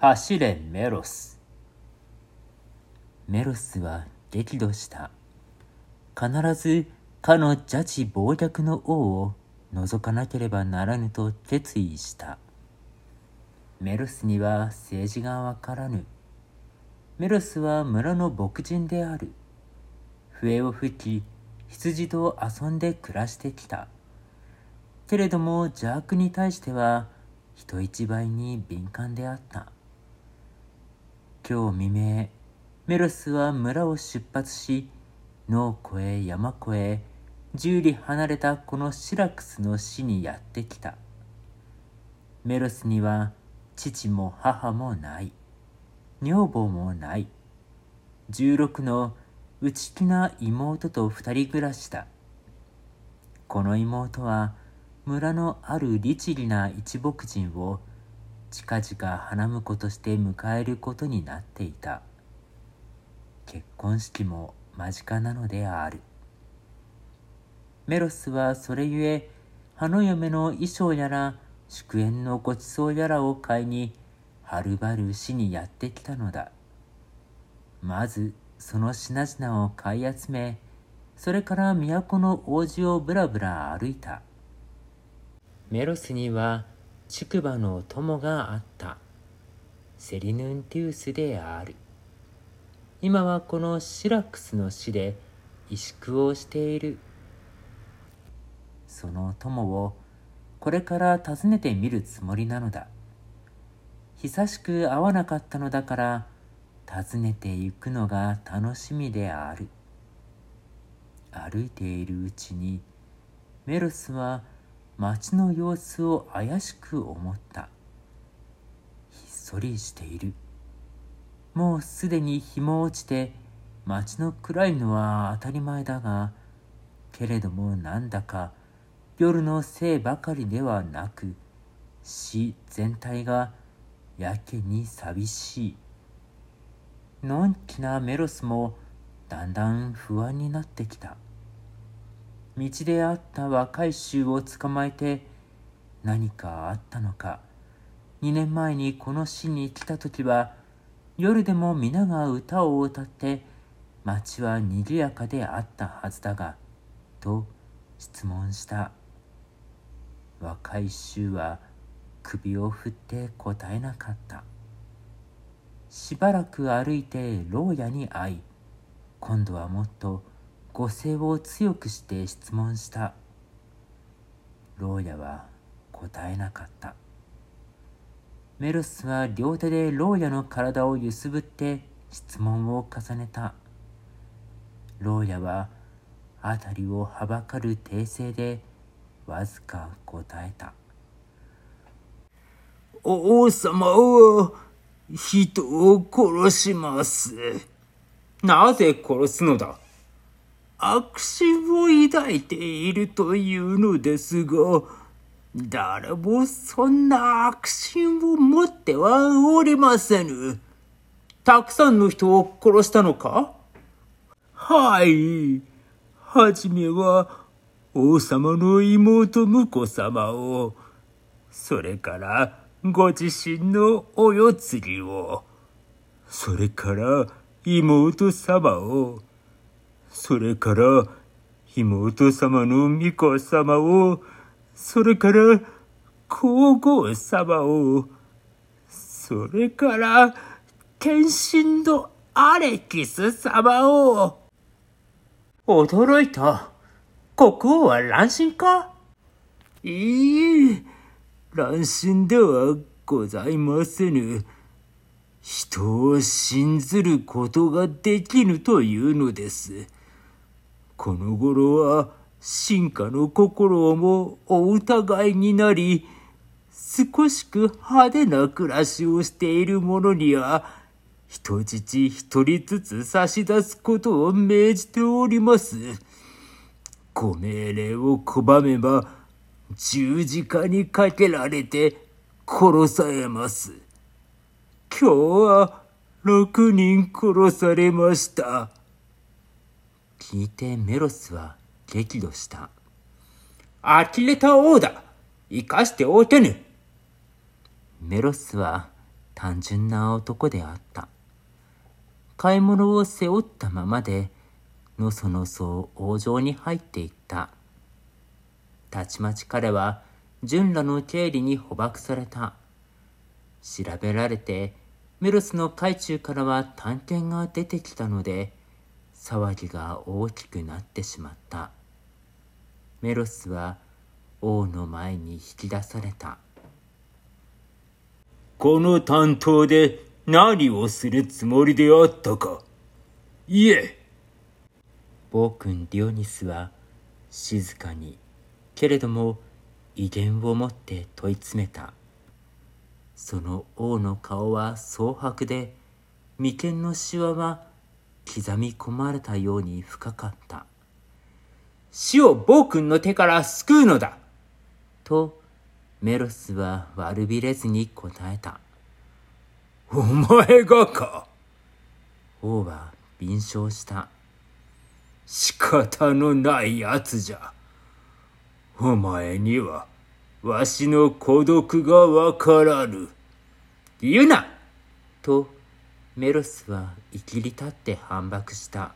走れメロス。メロスは激怒した。必ずかの邪智暴虐の王を除かなければならぬと決意した。メロスには政治がわからぬ。メロスは村の牧人である。笛を吹き、羊と遊んで暮らしてきた。けれども邪悪に対しては人一倍に敏感であった。今日未明、メロスは村を出発し、野を越え山越え、十里離れたこのシラクスの死にやってきた。メロスには父も母もない。女房もない。十六の内気な妹と二人暮らしだ。この妹は村のある律儀な一牧人を近々花婿として迎えることになっていた。結婚式も間近なのである。メロスはそれゆえ、花嫁の衣装やら祝宴のごちそうやらを買いに、はるばる市にやってきたのだ。まずその品々を買い集め、それから都の王子をぶらぶら歩いた。メロスには竹馬の友があった。セリヌンティウスである。今はこのシラクスの死で萎縮をしている。その友をこれから訪ねてみるつもりなのだ。久しく会わなかったのだから訪ねて行くのが楽しみである。歩いているうちにメロスは町の様子を怪しく思った。ひっそりしている。もうすでに日も落ちて町の暗いのは当たり前だがけれどもなんだか夜のせいばかりではなく死全体がやけに寂しい。のんきなメロスもだんだん不安になってきた。道で会った若い衆を捕まえて何かあったのか。2年前にこの市に来た時は夜でも皆が歌を歌って街はにぎやかであったはずだがと質問した。若い衆は首を振って答えなかった。しばらく歩いて牢屋に会い今度はもっと語声を強くして質問した。牢屋は答えなかった。メロスは両手で牢屋の体を揺すぶって質問を重ねた。牢屋は辺りをはばかる訂正でわずか答えた。王様は人を殺します。なぜ殺すのだ？悪心を抱いているというのですが、誰もそんな悪心を持ってはおりませぬ。たくさんの人を殺したのか？はい。はじめは、王様の妹婿様を、それから、ご自身のお世継ぎを、それから、妹様を、それから、妹様の巫女様を、それから、皇后様を、それから、天神のアレキス様を。驚いた。国王は乱心か？いいえ、乱心ではございませぬ。人を信ずることができぬというのです。この頃は進化の心もお疑いになり、少しく派手な暮らしをしている者には、人質一人ずつ差し出すことを命じております。ご命令を拒めば、十字架にかけられて殺されます。今日は六人殺されました。聞いてメロスは激怒した。呆れた王だ。生かしておけぬメロスは単純な男であった。買い物を背負ったままでのそのそ王城に入っていった。たちまち彼は純らの経理に捕獲された。調べられてメロスの海中からは探検が出てきたので騒ぎが大きくなってしまった。メロスは王の前に引き出された。この担当で何をするつもりであったか。いえ。暴君ディオニスは静かに。けれども威厳を持って問い詰めた。その王の顔は蒼白で眉間のしわは刻み込まれたように深かった。死を暴君の手から救うのだ。とメロスは悪びれずに答えた。お前がか。王は便笑した。仕方のないやつじゃ。お前にはわしの孤独がわからぬ。言うな。とメロスは生きり立って反駁した。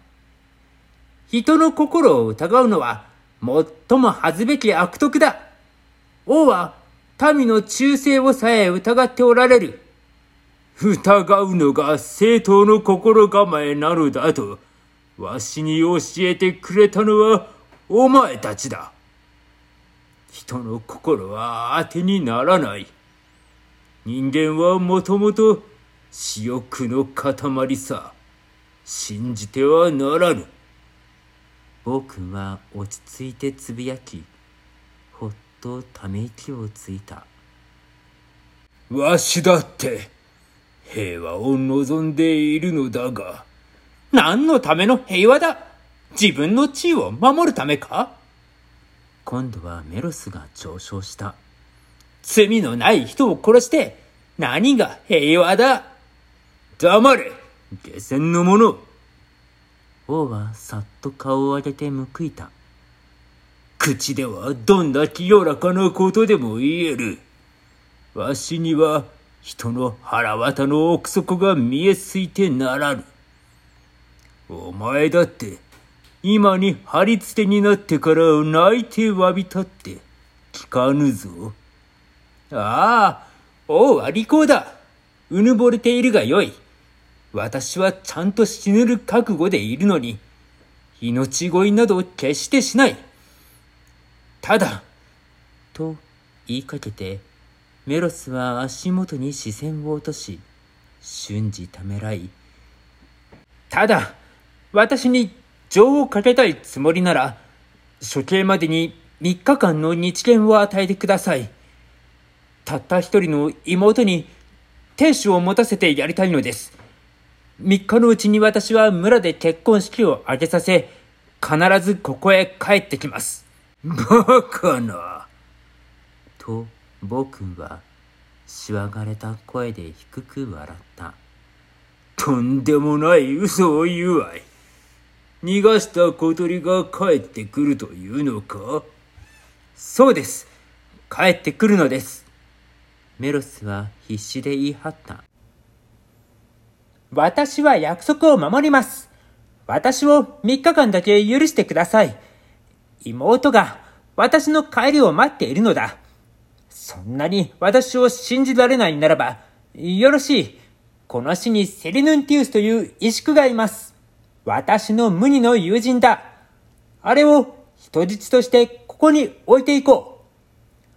人の心を疑うのは最も恥ずべき悪徳だ。王は民の忠誠をさえ疑っておられる。疑うのが正当の心構えなのだとわしに教えてくれたのはお前たちだ。人の心は当てにならない。人間はもともと私欲の塊さ。信じてはならぬ。暴君は落ち着いてつぶやきほっとため息をついた。わしだって平和を望んでいるのだが。何のための平和だ？自分の地位を守るためか？今度はメロスが上昇した。罪のない人を殺して何が平和だ？黙れ下船の者王はさっと顔を上げて報いた口ではどんな清らかなことでも言えるわしには人の腹渡の奥底が見えすいてならぬお前だって今に張り付けになってから泣いて詫びたって聞かぬぞ。ああ、王は利口だ。うぬぼれているがよい。私はちゃんと死ぬる覚悟でいるのに、命乞いなど決してしない。ただ、と言いかけて、メロスは足元に視線を落とし、瞬時ためらい、ただ、私に情をかけたいつもりなら、処刑までに3日間の日限を与えてください。たった一人の妹に亭主を持たせてやりたいのです。3日のうちに私は村で結婚式を挙げさせ、必ずここへ帰ってきます。バカな。と、僕は、しわがれた声で低く笑った。とんでもない嘘を言うわい。逃がした小鳥が帰ってくるというのか？そうです。帰ってくるのです。メロスは必死で言い張った。私は約束を守ります。私を3日間だけ許してください。妹が私の帰りを待っているのだ。そんなに私を信じられないならば、よろしい。この死にセリヌンティウスという石宿がいます。私の無二の友人だ。あれを人質としてここに置いていこ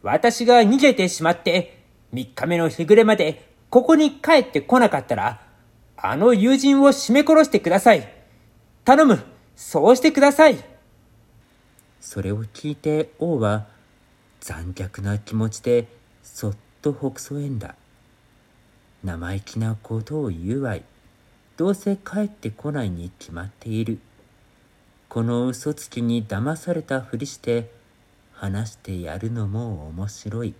う。私が逃げてしまって、3日目の日暮れまでここに帰ってこなかったら、あの友人を絞め殺してください。頼む、そうしてください。それを聞いて王は残虐な気持ちでそっとほくそえんだ。生意気なことを言うわい。どうせ帰ってこないに決まっている。この嘘つきに騙されたふりして話してやるのも面白い。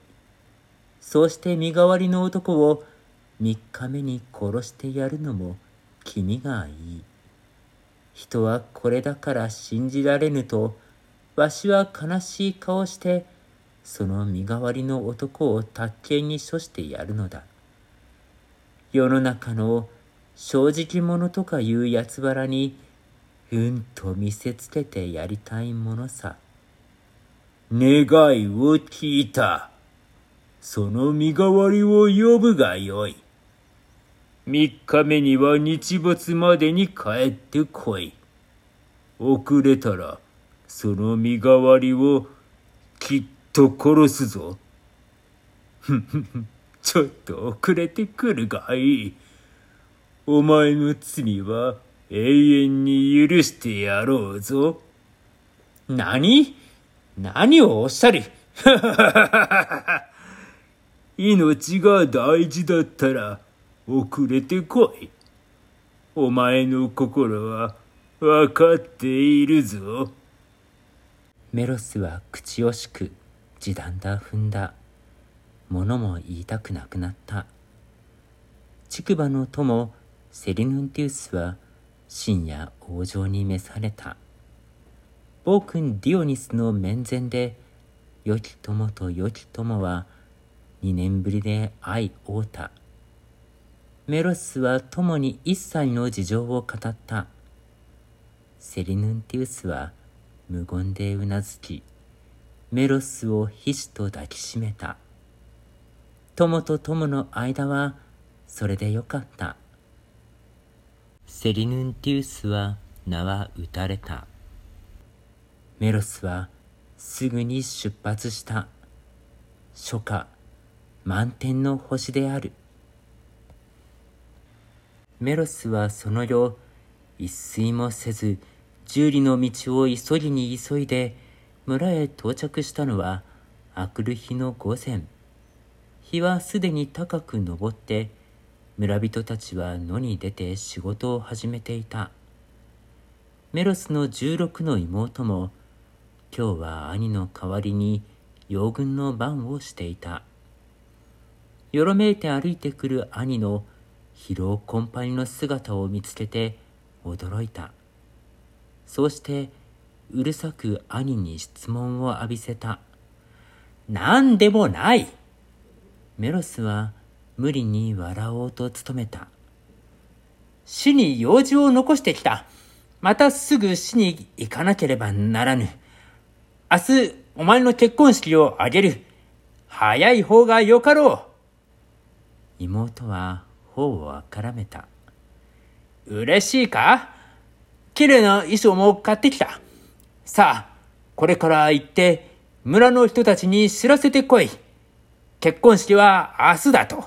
そうして身代わりの男を三日目に殺してやるのも気味がいい。人はこれだから信じられぬと、わしは悲しい顔して、その身代わりの男を卓形に処してやるのだ。世の中の正直者とかいうやつばらにうんと見せつけてやりたいものさ。願いを聞いた。その身代わりを呼ぶがよい。三日目には日没までに帰ってこい。遅れたら、その身代わりをきっと殺すぞ。ふふふ、ちょっと遅れてくるがいい。お前の罪は永遠に許してやろうぞ。何？何をおっしゃる？命が大事だったら遅れてこい。お前の心はわかっているぞ。メロスは口惜しく地団だ踏んだ。物も言いたくなくなった。竹馬の友セリヌンティウスは深夜王城に召された。暴君ディオニスの面前で良き友と良き友は二年ぶりで愛会うた。メロスは共に一切の事情を語った。セリヌンティウスは無言でうなずき、メロスをひしと抱きしめた。友と友の間はそれでよかった。セリヌンティウスは名は打たれた。メロスはすぐに出発した。初夏、満天の星である。メロスはその夜、一睡もせず、十里の道を急ぎに急いで、村へ到着したのは、あくる日の午前。日はすでに高く昇って、村人たちは野に出て仕事を始めていた。メロスの十六の妹も、今日は兄の代わりに養軍の番をしていた。よろめいて歩いてくる兄の疲労困憊の姿を見つけて驚いた。そうしてうるさく兄に質問を浴びせた。何でもないメロスは無理に笑おうと努めた。死に用事を残してきた。またすぐ死に行かなければならぬ。明日、お前の結婚式を挙げる。早い方がよかろう。妹は頬をあからめた。嬉しいか？綺麗な衣装も買ってきた。さあ、これから行って、村の人たちに知らせてこい。結婚式は明日だと。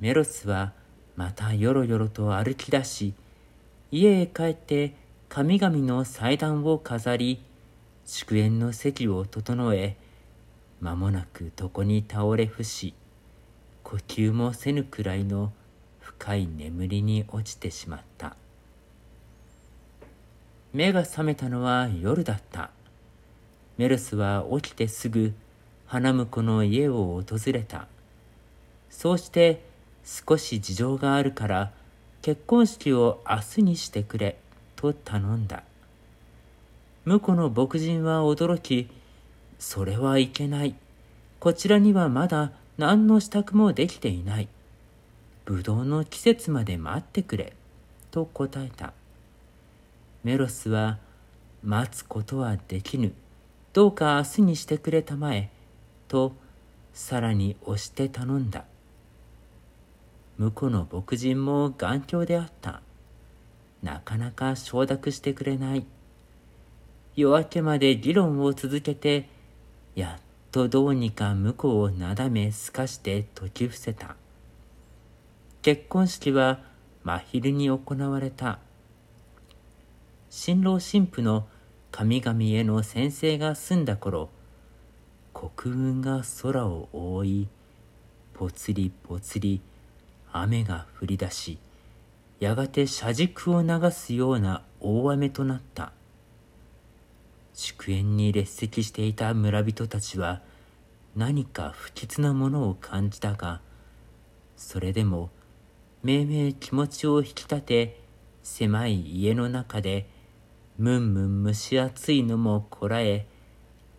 メロスはまたよろよろと歩き出し、家へ帰って神々の祭壇を飾り、祝宴の席を整え、間もなく床に倒れ伏し、呼吸もせぬくらいの深い眠りに落ちてしまった。目が覚めたのは夜だった。メルスは起きてすぐ花婿の家を訪れた。そうして少し事情があるから結婚式を明日にしてくれと頼んだ。婿の牧人は驚き、それはいけない。こちらにはまだ何の支度もできていない。ぶどうの季節まで待ってくれ、と答えた。メロスは、待つことはできぬ。どうか明日にしてくれたまえ、と、さらに押して頼んだ。婿の牧人も頑強であった。なかなか承諾してくれない。夜明けまで議論を続けて、やっとどうにか婿をなだめすかして解き伏せた。結婚式は真昼に行われた。新郎新婦の神々への宣誓が済んだ頃、黒雲が空を覆い、ぽつりぽつり雨が降り出し、やがて車軸を流すような大雨となった。祝宴に列席していた村人たちは何か不吉なものを感じたが、それでもめいめい気持ちを引き立て狭い家の中でむんむん蒸し暑いのもこらえ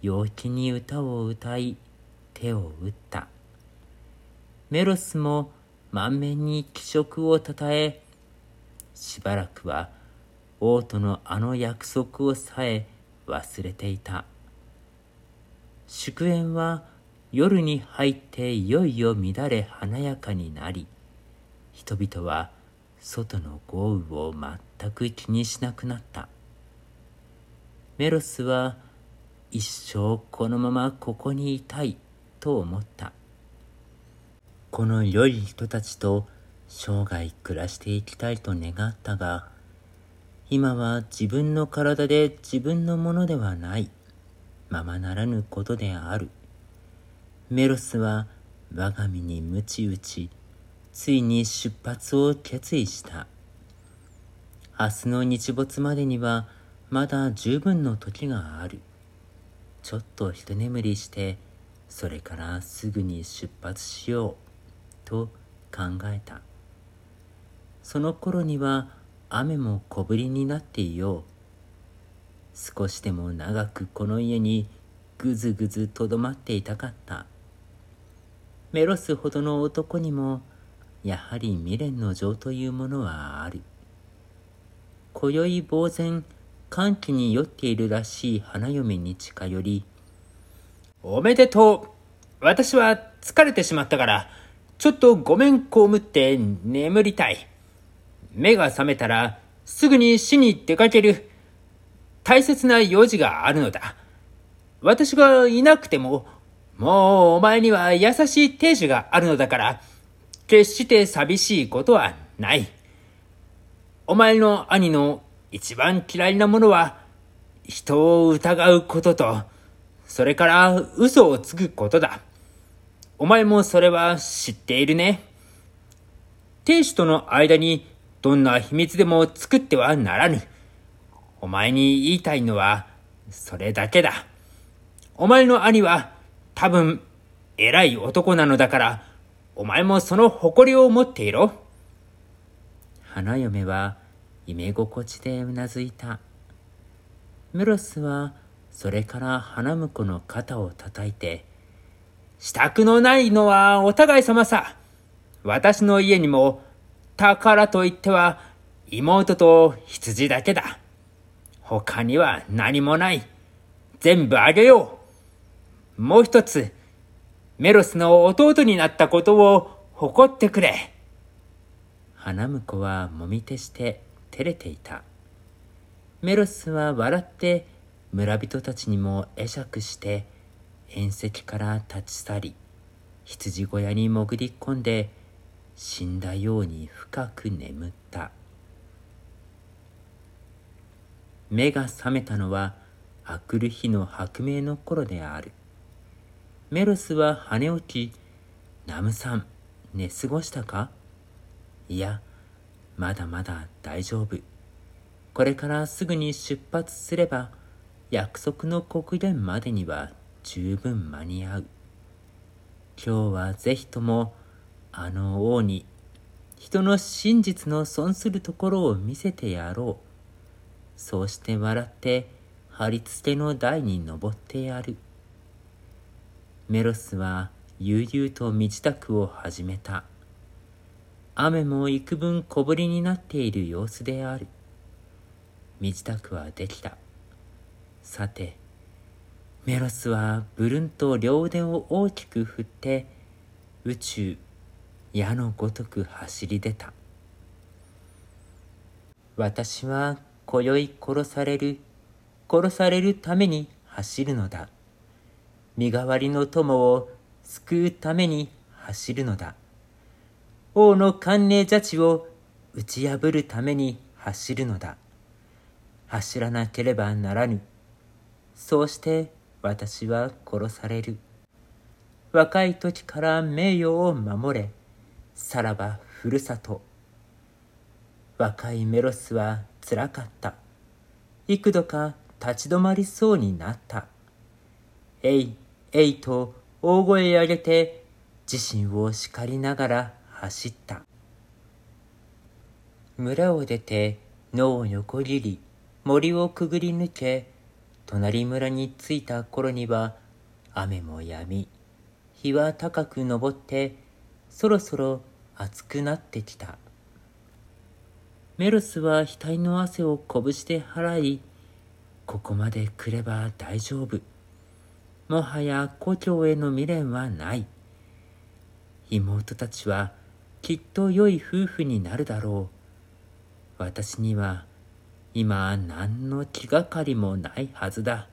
陽気に歌を歌い手を打った。メロスも満面に気色をたたえ、しばらくは王とのあの約束をさえ忘れていた。祝宴は夜に入っていよいよ乱れ華やかになり、人々は外の豪雨を全く気にしなくなった。メロスは一生このままここにいたいと思った。この良い人たちと生涯暮らしていきたいと願ったが、今は自分の体で自分のものではない、ままならぬことである。メロスは我が身に鞭打ち、ついに出発を決意した。明日の日没までにはまだ十分の時がある。ちょっと一眠りして、それからすぐに出発しよう、と考えた。その頃には雨も小降りになっていよう。少しでも長くこの家にぐずぐずとどまっていたかった。メロスほどの男にもやはり未練の情というものはある。今宵呆然歓喜に酔っているらしい花嫁に近寄り、おめでとう。私は疲れてしまったから、ちょっとごめんこむって眠りたい。目が覚めたらすぐに死に出かける。大切な用事があるのだ。私がいなくても、もうお前には優しい亭主があるのだから、決して寂しいことはない。お前の兄の一番嫌いなものは、人を疑うことと、それから嘘をつくことだ。お前もそれは知っているね。亭主との間にどんな秘密でも作ってはならぬ。お前に言いたいのは、それだけだ。お前の兄は、多分、偉い男なのだから、お前もその誇りを持っていろ。花嫁は、夢心地でうなずいた。メロスは、それから花婿の肩を叩いて、支度のないのはお互い様さ。私の家にも宝と言っては妹と羊だけだ。他には何もない。全部あげよう。もう一つ、メロスの弟になったことを誇ってくれ。花婿はもみ手して照れていた。メロスは笑って村人たちにも会釈して縁石から立ち去り羊小屋に潜り込んで死んだように深く眠った。目が覚めたのはあくる日の白明の頃である。メロスは跳ね起きナムさん寝過ごしたか？いやまだまだ大丈夫。これからすぐに出発すれば約束の国殿までには十分間に合う。今日はぜひともあの王に人の真実の損するところを見せてやろう。そうして笑って貼り付けの台に登ってやる。メロスは悠々と身支度を始めた。雨も幾分小降りになっている様子である。身支度はできた。さて、メロスはブルンと両腕を大きく振って宇宙矢のごとく走り出た。私は今宵殺される。殺されるために走るのだ。身代わりの友を救うために走るのだ。王の観念邪地を打ち破るために走るのだ。走らなければならぬ。そうして私は殺される。若い時から名誉を守れ、さらばふるさと。若いメロスはつらかった。幾度か立ち止まりそうになった。えい、えいと大声上げて自身を叱りながら走った。村を出て野を横切り森をくぐり抜け隣村に着いた頃には雨も止み日は高く昇ってそろそろ熱くなってきた。メロスは額の汗を拳で払い、ここまで来れば大丈夫。もはや故郷への未練はない。妹たちはきっと良い夫婦になるだろう。私には今何の気がかりもないはずだ。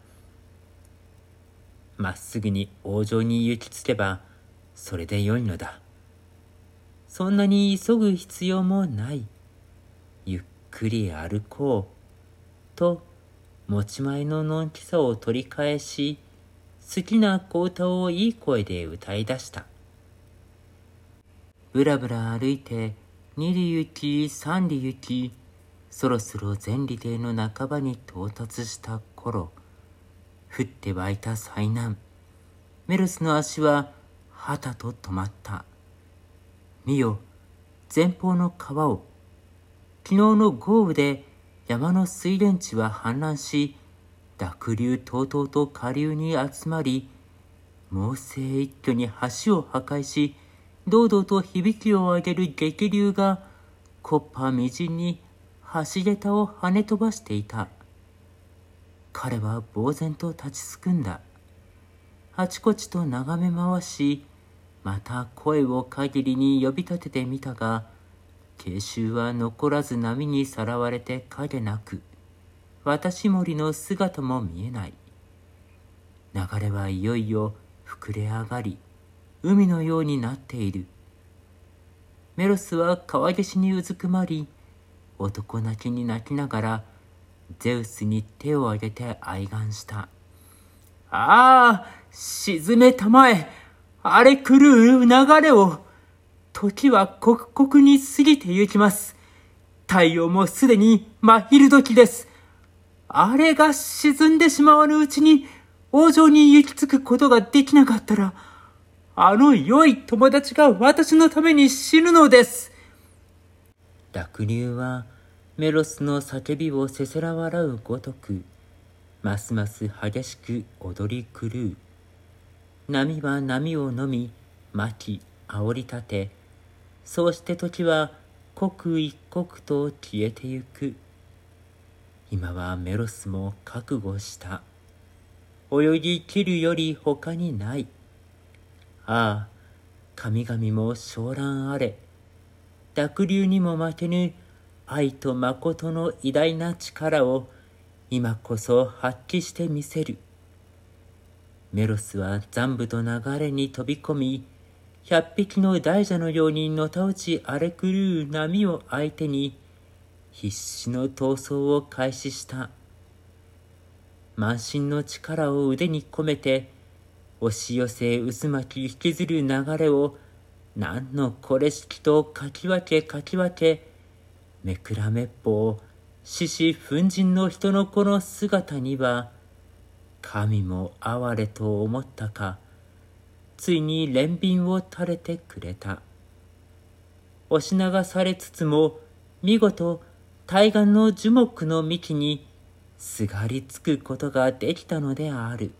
まっすぐに王城に行き着けばそれでよいのだ。そんなに急ぐ必要もない。ゆっくり歩こう。と持ち前ののんきさを取り返し、好きな小歌をいい声で歌い出した。ぶらぶら歩いて、二里行き、三里行き、そろそろ前里亭の半ばに到達した頃、降って湧いた災難。メルスの足は、はたと止まった。見よ、前方の川を。昨日の豪雨で山の水田地は氾濫し、濁流とうとうと下流に集まり、猛省一挙に橋を破壊し、堂々と響きを上げる激流が、コッパみじんに橋桁を跳ね飛ばしていた。彼は呆然と立ちすくんだ。あちこちと眺め回し、また声を限りに呼び立ててみたが、慶州は残らず波にさらわれて影なく、私森の姿も見えない。流れはいよいよ膨れ上がり、海のようになっている。メロスは川岸にうずくまり、男泣きに泣きながら、ゼウスに手を挙げて哀願した。ああ、沈めたまえ、荒れ狂う流れを。時は刻々に過ぎてゆきます。太陽もすでに真昼時です。あれが沈んでしまわぬうちに、王城に行き着くことができなかったら、あの良い友達が私のために死ぬのです。濁流はメロスの叫びをせせら笑うごとく、ますます激しく踊り狂う。波は波を飲み、巻き、煽り立て、そうして時は刻一刻と消えてゆく。今はメロスも覚悟した。泳ぎ切るより他にない。ああ、神々も昇乱あれ。濁流にも負けぬ愛と誠の偉大な力を今こそ発揮してみせる。メロスは残部と流れに飛び込み、百匹の大蛇のようにのたうち荒れ狂う波を相手に、必死の闘争を開始した。満身の力を腕に込めて、押し寄せ渦巻き引きずる流れを何のこれしきとかき分けかき分けめくらめっぽう獅子奮陣の人の子の姿には神も哀れと思ったかついに憐憫を垂れてくれた押し流されつつも見事対岸の樹木の幹にすがりつくことができたのである。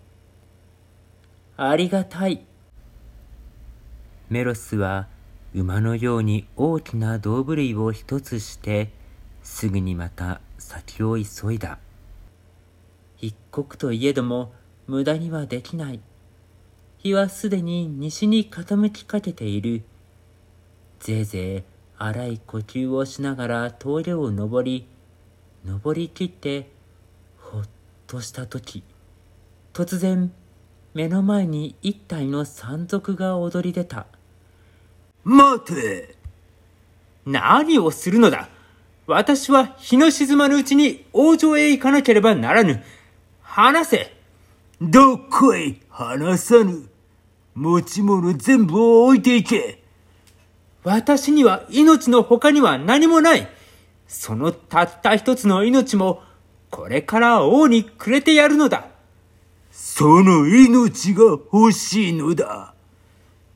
ありがたい。メロスは馬のように大きな胴振りを一つして、すぐにまた先を急いだ。一刻といえども無駄にはできない。日はすでに西に傾きかけている。ぜいぜい荒い呼吸をしながら峠を登り、登りきってほっとした時、突然目の前に一体の山賊が踊り出た。待て何をするのだ私は日の沈まぬうちに王城へ行かなければならぬ。話せどこへ話さぬ。持ち物全部を置いていけ。私には命の他には何もない。そのたった一つの命も、これから王にくれてやるのだ。その命が欲しいのだ。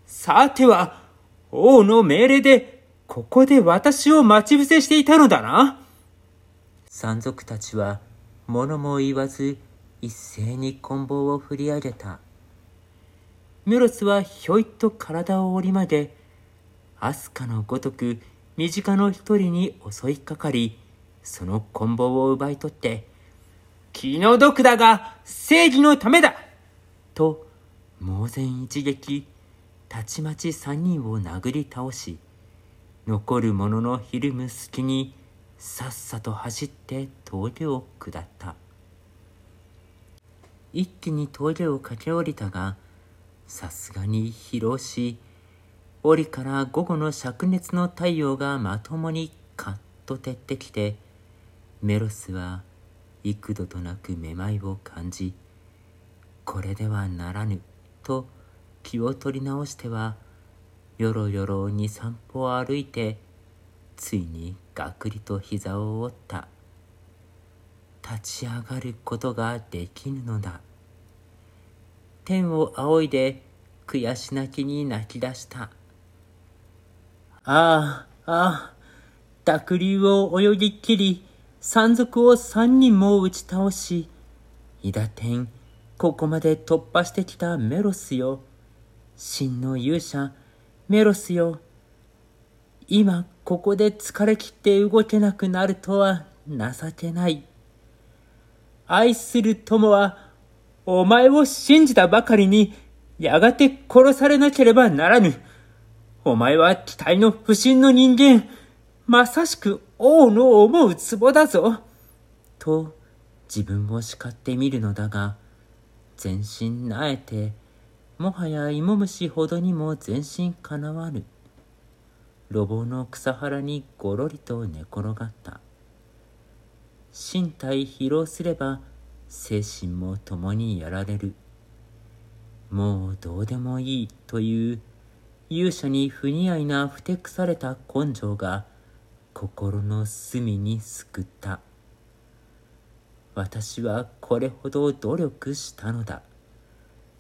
さては、王の命令で、ここで私を待ち伏せしていたのだな。山賊たちは、物も言わず、一斉に棍棒を振り上げた。メロスはひょいっと体を折り曲げ、アスカのごとく身近の一人に襲いかかり、その棍棒を奪い取って、気の毒だが正義のためだと、猛然一撃、たちまち三人を殴り倒し、残る者のひるむ隙に、さっさと走って峠を下った。一気に峠を駆け下りたが、さすがに疲労し、檻から午後の灼熱の太陽がまともにカッと照ってきて、メロスは幾度となくめまいを感じ、これではならぬ、と気を取り直しては、よろよろ二三歩歩いて、ついにがくりと膝を折った。立ち上がることができぬのだ。天を仰いで悔し泣きに泣き出した。ああ、ああ、濁流を泳ぎ切り、山賊を三人も打ち倒し、伊田天、ここまで突破してきたメロスよ。真の勇者、メロスよ。今、ここで疲れ切って動けなくなるとは情けない。愛する友は、お前を信じたばかりに、やがて殺されなければならぬ。お前は期待の不審の人間、まさしく王の思う壺だぞ。と、自分を叱ってみるのだが、全身なえて、もはや芋虫ほどにも全身かなわぬ。路傍の草原にごろりと寝転がった。身体疲労すれば精神も共にやられる。もうどうでもいいという勇者に不似合いなふてくされた根性が心の隅にすくった。私はこれほど努力したのだ。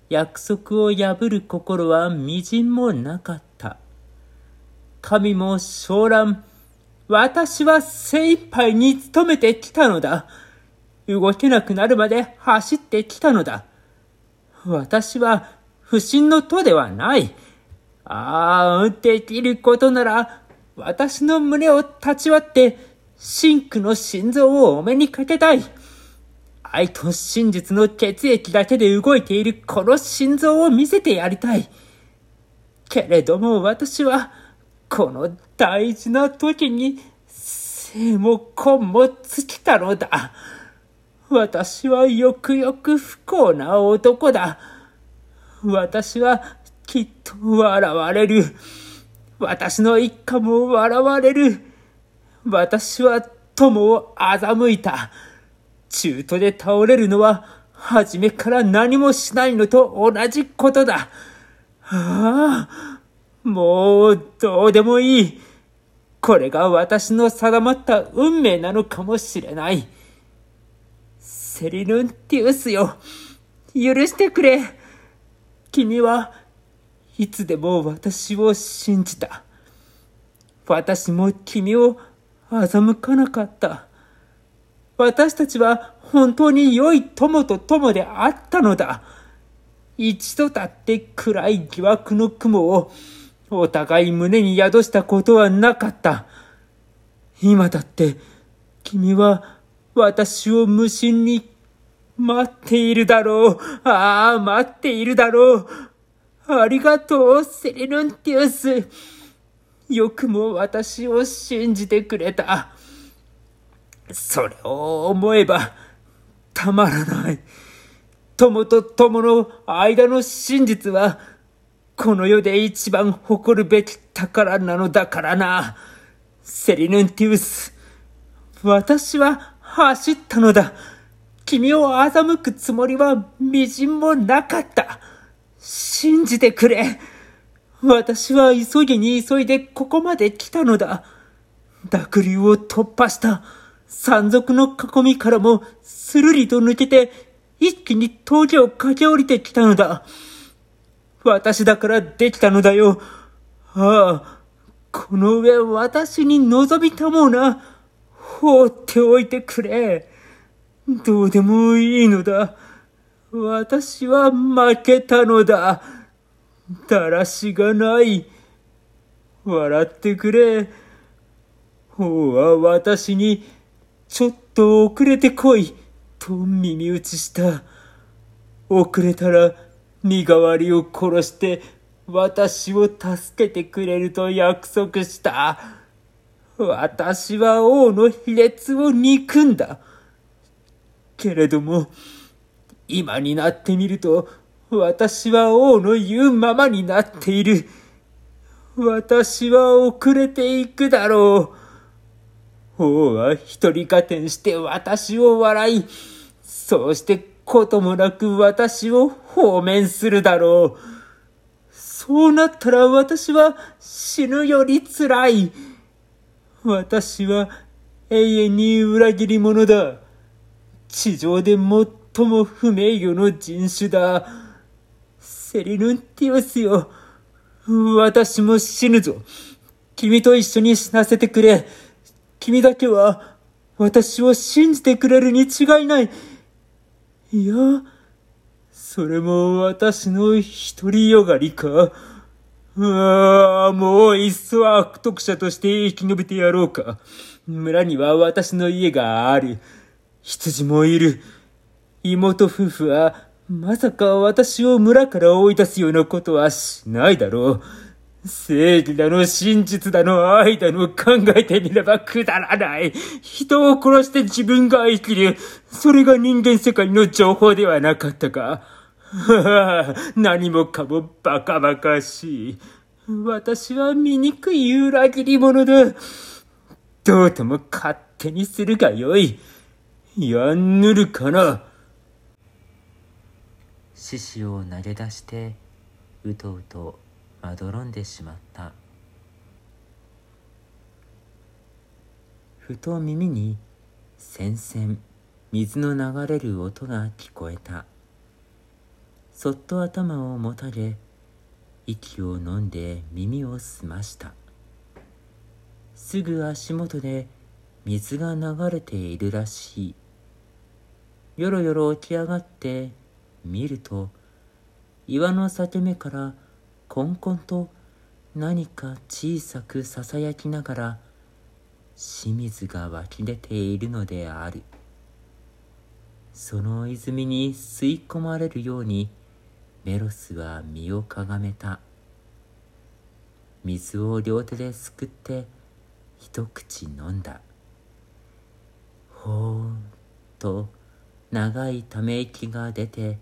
約束を破る心はみじんもなかった。神も昇乱、私は精一杯に努めてきたのだ。動けなくなるまで走ってきたのだ。私は不審の徒ではない。ああ、できることなら、私の胸を立ち割って、真紅の心臓をお目にかけたい。愛と真実の血液だけで動いているこの心臓を見せてやりたい。けれども私は、この大事な時に生も根も尽きたのだ。私はよくよく不幸な男だ。私はきっと笑われる。私の一家も笑われる。私は友を欺いた。中途で倒れるのは、初めから何もしないのと同じことだ。ああ。もうどうでもいい。これが私の定まった運命なのかもしれない。セリヌンティウスよ。許してくれ。君はいつでも私を信じた。私も君を欺かなかった。私たちは本当に良い友と友であったのだ。一度だって暗い疑惑の雲をお互い胸に宿したことはなかった。今だって、君は私を無心に待っているだろう。ああ、待っているだろう。ありがとう、セレヌンティウス。よくも私を信じてくれた。それを思えば、たまらない。友と友の間の真実は、この世で一番誇るべき宝なのだからな。セリヌンティウス。私は走ったのだ。君を欺くつもりは微塵もなかった。信じてくれ。私は急ぎに急いでここまで来たのだ。濁流を突破した。山賊の囲みからもスルリと抜けて一気に峠を駆け下りてきたのだ。私だからできたのだよ。ああ、この上私に望みたもうな。放っておいてくれ。どうでもいいのだ。私は負けたのだ。だらしがない。笑ってくれ。王は私に、ちょっと遅れてこい、と耳打ちした。遅れたら、身代わりを殺して、私を助けてくれると約束した。私は王の卑劣を憎んだ。けれども、今になってみると、私は王の言うままになっている。私は遅れていくだろう。王は一人加点して私を笑い、そうしてこともなく私を放免するだろう。そうなったら私は死ぬより辛い。私は永遠に裏切り者だ。地上で最も不名誉の人種だ。セリヌンティオスよ。私も死ぬぞ。君と一緒に死なせてくれ。君だけは私を信じてくれるに違いない。いや、それも私の独りよがりか。ああ、もういっそ悪徳者として生き延びてやろうか。村には私の家がある。羊もいる。妹夫婦は、まさか私を村から追い出すようなことはしないだろう。正義だの真実だの愛だの考えてみればくだらない。人を殺して自分が生きる。それが人間世界の情報ではなかったか。何もかもバカバカしい。私は醜い裏切り者だ。どうとも勝手にするがよい。やんぬるかな。獅子を投げ出して、うとうとまどろんでしまった。ふと耳に、せんせん、水の流れる音が聞こえた。そっと頭をもたげ息を飲んで耳を澄ましたすぐ足元で水が流れているらしいよろよろ起き上がって見ると岩の裂け目からこんこんと何か小さくささやきながら清水が湧き出ているのである。その泉に吸い込まれるようにメロスは身をかがめた。水を両手ですくって一口飲んだ。ほーんと長いため息が出て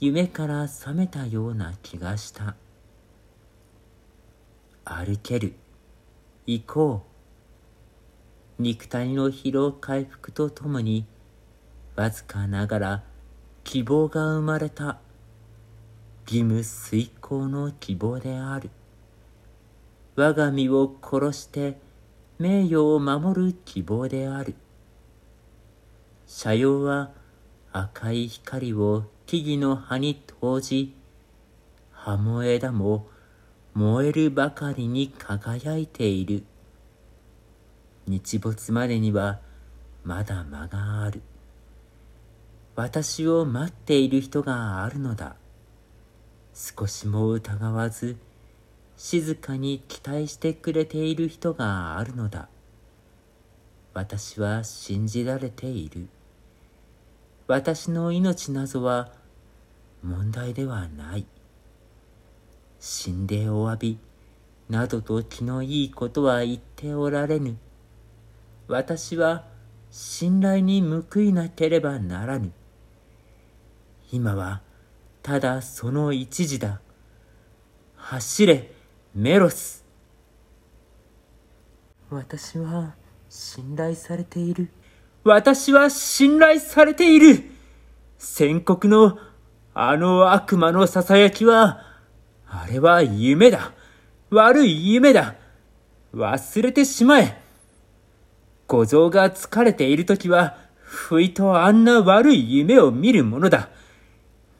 夢から覚めたような気がした歩ける行こう肉体の疲労回復とともにわずかながら希望が生まれた義務遂行の希望である。我が身を殺して名誉を守る希望である。斜陽は赤い光を木々の葉に投じ、葉も枝も燃えるばかりに輝いている。日没までにはまだ間がある。私を待っている人があるのだ。少しも疑わず静かに期待してくれている人があるのだ私は信じられている私の命なぞは問題ではない死んでお詫びなどと気のいいことは言っておられぬ私は信頼に報いなければならぬ今はただその一時だ。走れ、メロス。私は信頼されている。私は信頼されている。宣告のあの悪魔の囁きは、あれは夢だ。悪い夢だ。忘れてしまえ。小僧が疲れている時は、ふいとあんな悪い夢を見るものだ。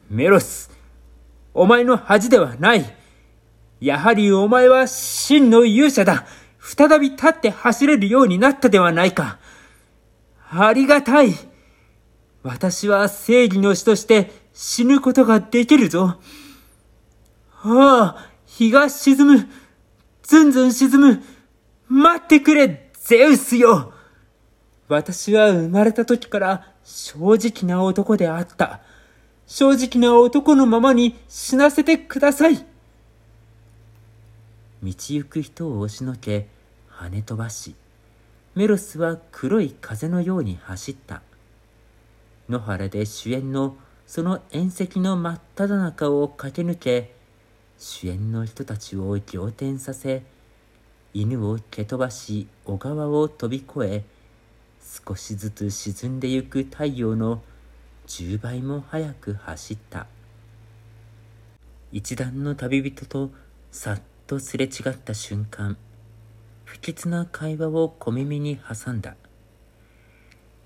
メロス、お前の恥ではない。やはりお前は真の勇者だ。再び立って走れるようになったではないか。ありがたい。私は正義の死として死ぬことができるぞ。ああ、日が沈む。ずんずん沈む。待ってくれ、ゼウスよ。私は生まれた時から正直な男であった。正直な男のままに死なせてください。道行く人を押しのけ、跳ね飛ばし、メロスは黒い風のように走った。野原で主演のその縁石の真っ只中を駆け抜け、主演の人たちを仰天させ、犬を蹴飛ばし小川を飛び越え、少しずつ沈んでゆく太陽の10倍も早く走った。一段の旅人とさっとすれ違った瞬間、不吉な会話を小耳に挟んだ。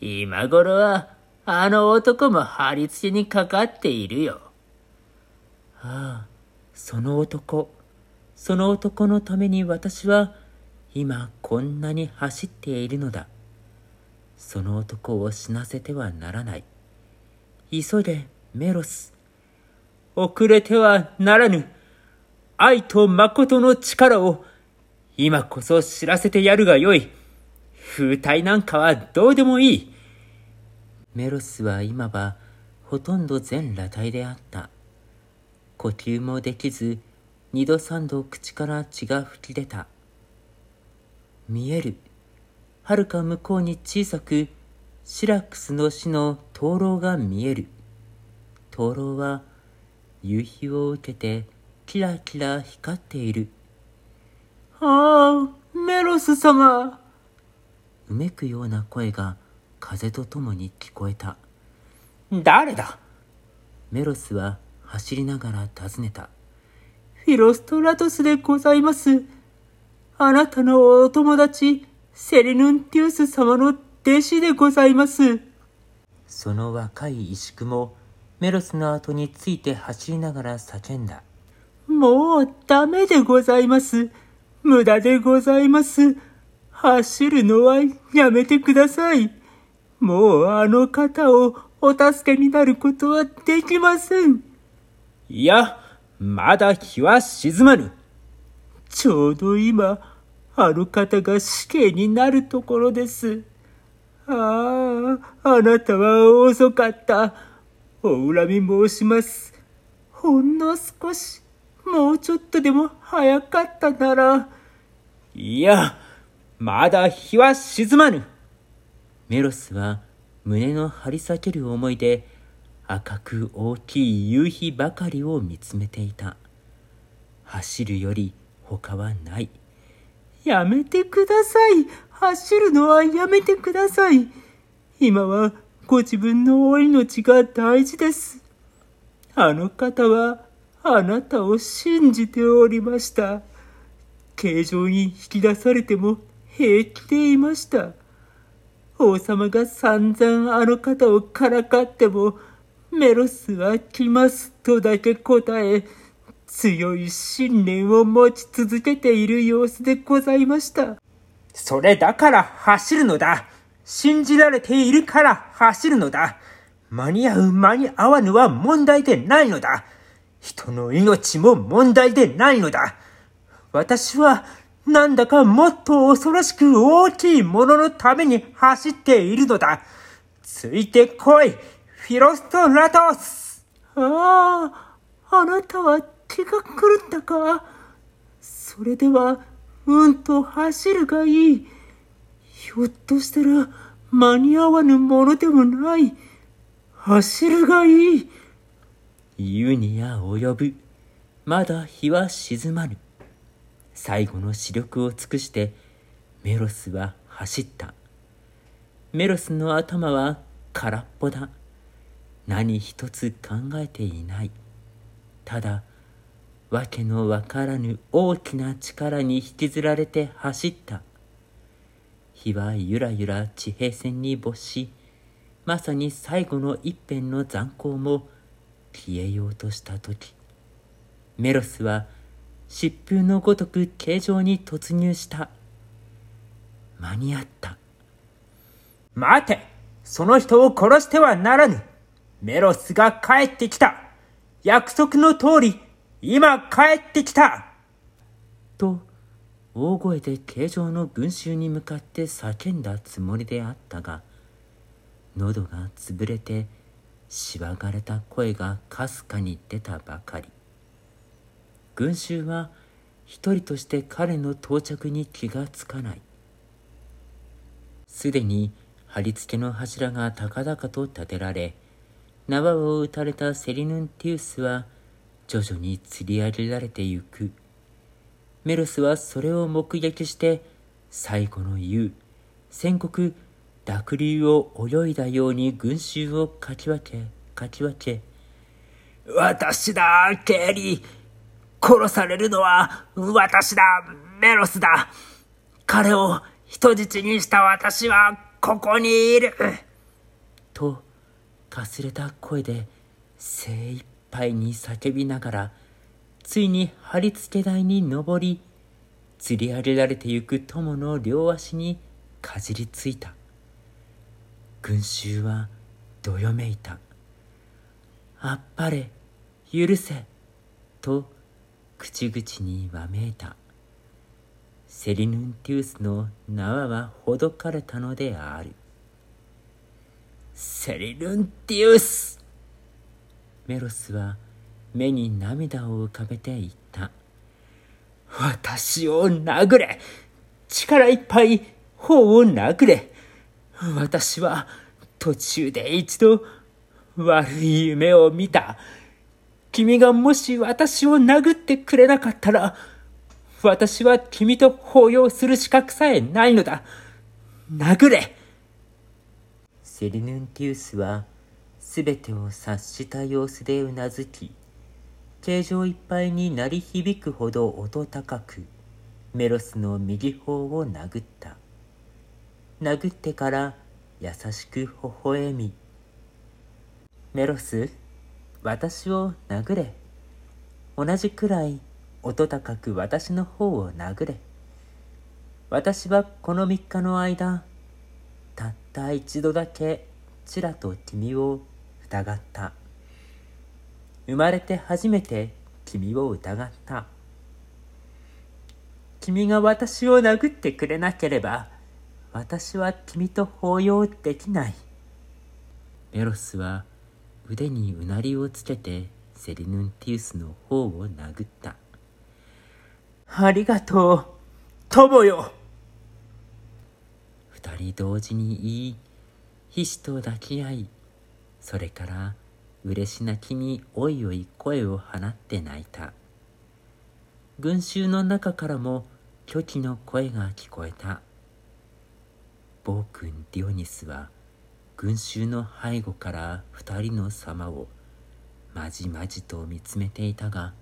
今頃は、あの男も張り付けにかかっているよ。ああ、その男、その男のために私は今こんなに走っているのだ。その男を死なせてはならない。急いで、メロス。遅れてはならぬ。愛と誠の力を今こそ知らせてやるがよい。風体なんかはどうでもいい。メロスは今はほとんど全裸体であった。呼吸もできず、二度三度口から血が吹き出た。見える。はるか向こうに小さく、シラックスの死の灯籠が見える。灯籠は夕日を受けてキラキラ光っている。ああ、メロス様。うめくような声が風とともに聞こえた。誰だ？メロスは走りながら尋ねた。フィロストラトスでございます。あなたのお友達、セリヌンティウス様の弟子でございます。その若い石工もメロスの後について走りながら叫んだ。もうダメでございます。無駄でございます。走るのはやめてください。もうあの方をお助けになることはできません。いや、まだ日は沈まぬ。ちょうど今、あの方が死刑になるところです。ああ、あなたは遅かった。お恨み申します。ほんの少し。もうちょっとでも早かったなら。いや、まだ日は沈まぬ。メロスは胸の張り裂ける思いで赤く大きい夕日ばかりを見つめていた。走るより他はない。やめてください。走るのはやめてください。今はご自分のお命が大事です。あの方はあなたを信じておりました。形状に引き出されても平気でいました。王様が散々あの方をからかっても、メロスは来ますとだけ答え、強い信念を持ち続けている様子でございました。それだから走るのだ。信じられているから走るのだ。間に合う間に合わぬは問題でないのだ。人の命も問題でないのだ。私は、なんだかもっと恐ろしく大きいもののために走っているのだ。ついてこい、フィロストラトスああ、あなたは気が狂ったか？それでは、うんと走るがいい。ひょっとしたら、間に合わぬものでもない。走るがいい。湯にや及ぶ。まだ日は沈まぬ。最後の視力を尽くしてメロスは走った。メロスの頭は空っぽだ。何一つ考えていない。ただ、わけのわからぬ大きな力に引きずられて走った。日はゆらゆら地平線に没し、まさに最後の一辺の残光も消えようとした時メロスは疾風のごとく形状に突入した。間に合った。待てその人を殺してはならぬ。メロスが帰ってきた。約束の通り今帰ってきた。と大声で形状の群衆に向かって叫んだつもりであったが喉が潰れてしわがれた声がかすかに出たばかり。群衆は一人として彼の到着に気がつかない。すでに貼り付けの柱が高々と立てられ縄を打たれたセリヌンティウスは徐々に吊り上げられてゆく。メロスはそれを目撃して最後の言う宣告濁流を泳いだように群衆をかき分けかき分け私だケーリー殺されるのは私だメロスだ。彼を人質にした私はここにいる。とかすれた声で精一杯に叫びながらついに貼り付け台に登り吊り上げられてゆく友の両足にかじりついた。群衆はどよめいた。あっぱれ許せと口々にわめいた。セリヌンティウスの縄はほどかれたのである。セリヌンティウス！メロスは目に涙を浮かべて言った。私を殴れ。力いっぱい頬を殴れ。私は途中で一度悪い夢を見た。君がもし私を殴ってくれなかったら、私は君と抱擁する資格さえないのだ。殴れセリヌンティウスは、すべてを察した様子でうなずき、形状いっぱいに鳴り響くほど音高く、メロスの右方を殴った。殴ってから優しく微笑み、メロス、私を殴れ。同じくらい音高く私の方を殴れ。私はこの三日の間、たった一度だけちらと君を疑った。生まれて初めて君を疑った。君が私を殴ってくれなければ、私は君と抱擁できない。メロスは腕にうなりをつけてセリヌンティウスの方を殴った。ありがとう、友よ二人同時に言い、皮脂と抱き合い、それから嬉し泣きにおいおい声を放って泣いた。群衆の中からも虚偽の声が聞こえた。暴君ディオニスは群衆の背後から二人の様をまじまじと見つめていたが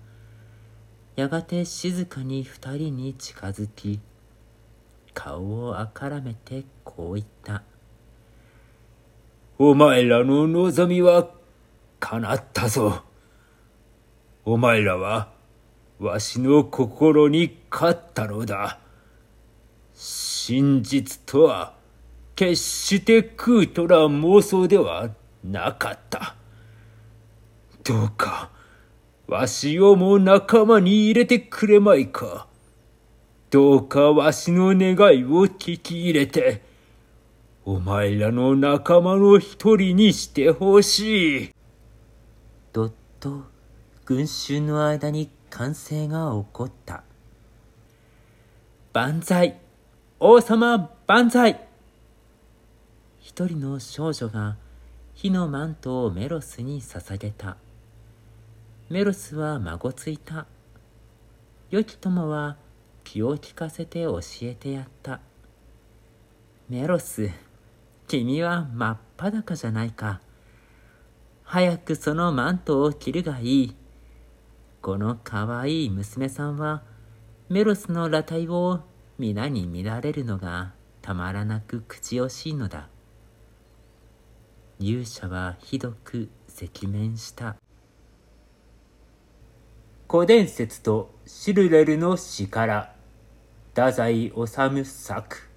やがて静かに二人に近づき顔をあからめてこう言った「お前らの望みは叶ったぞ。お前らはわしの心に勝ったのだ。真実とは決して空とら妄想ではなかった。どうか、わしをも仲間に入れてくれまいか。どうかわしの願いを聞き入れて、お前らの仲間の一人にしてほしい。どっと群衆の間に歓声が起こった。万歳王様万歳一人の少女が火のマントをメロスに捧げた。メロスは孫ついた。良き友は気を利かせて教えてやった。メロス、君は真っ裸じゃないか。早くそのマントを着るがいい。このかわいい娘さんはメロスの裸体を皆に見られるのがたまらなく口惜しいのだ。勇者はひどく赤面した。古伝説とシルレルの詩から太宰治作。